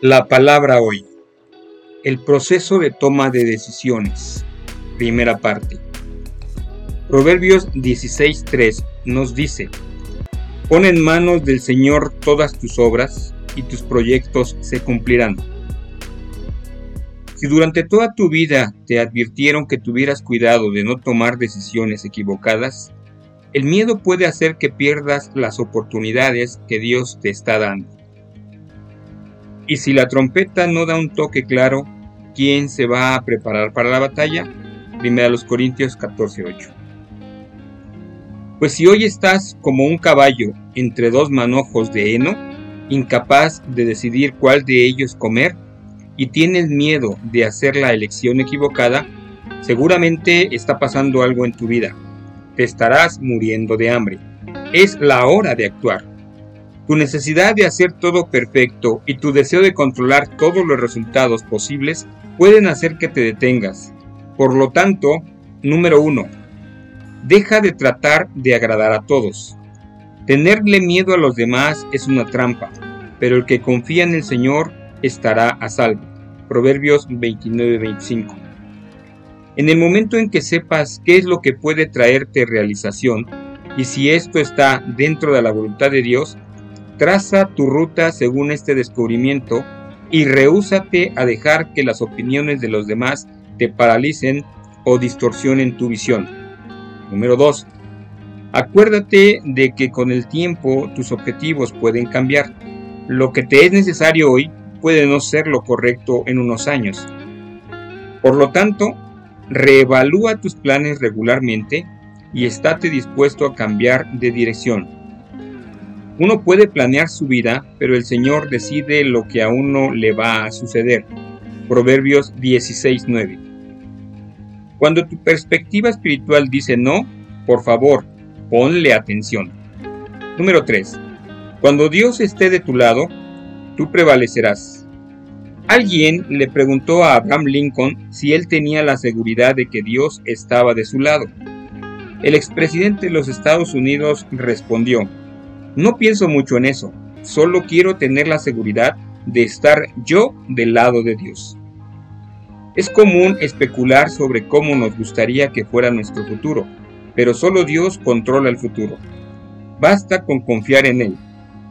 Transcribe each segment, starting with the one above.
La palabra hoy. El proceso de toma de decisiones. Primera parte. Proverbios 16.3 nos dice, Pon en manos del Señor todas tus obras y tus proyectos se cumplirán. Si durante toda tu vida te advirtieron que tuvieras cuidado de no tomar decisiones equivocadas, el miedo puede hacer que pierdas las oportunidades que Dios te está dando. Y si la trompeta no da un toque claro, ¿quién se va a preparar para la batalla? Primera los Corintios 14:8. Pues si hoy estás como un caballo entre dos manojos de heno, incapaz de decidir cuál de ellos comer, y tienes miedo de hacer la elección equivocada, seguramente está pasando algo en tu vida. Te estarás muriendo de hambre. Es la hora de actuar. Tu necesidad de hacer todo perfecto y tu deseo de controlar todos los resultados posibles pueden hacer que te detengas. Por lo tanto, número uno, deja de tratar de agradar a todos. Tenerle miedo a los demás es una trampa, pero el que confía en el Señor estará a salvo. Proverbios 29-25. En el momento en que sepas qué es lo que puede traerte realización y si esto está dentro de la voluntad de Dios, Traza tu ruta según este descubrimiento y rehúsate a dejar que las opiniones de los demás te paralicen o distorsionen tu visión. Número 2. Acuérdate de que con el tiempo tus objetivos pueden cambiar. Lo que te es necesario hoy puede no ser lo correcto en unos años. Por lo tanto, reevalúa tus planes regularmente y estate dispuesto a cambiar de dirección. Uno puede planear su vida, pero el Señor decide lo que a uno le va a suceder. Proverbios 16:9. Cuando tu perspectiva espiritual dice no, por favor, ponle atención. Número 3. Cuando Dios esté de tu lado, tú prevalecerás. Alguien le preguntó a Abraham Lincoln si él tenía la seguridad de que Dios estaba de su lado. El expresidente de los Estados Unidos respondió, no pienso mucho en eso, solo quiero tener la seguridad de estar yo del lado de Dios. Es común especular sobre cómo nos gustaría que fuera nuestro futuro, pero solo Dios controla el futuro. Basta con confiar en Él.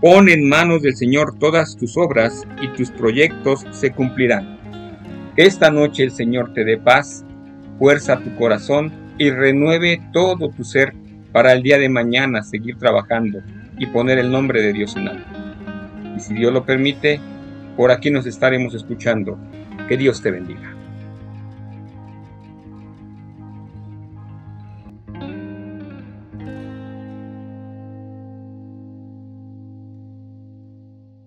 Pon en manos del Señor todas tus obras y tus proyectos se cumplirán. Esta noche el Señor te dé paz, fuerza tu corazón y renueve todo tu ser para el día de mañana seguir trabajando y poner el nombre de Dios en alto. Y si Dios lo permite, por aquí nos estaremos escuchando. Que Dios te bendiga.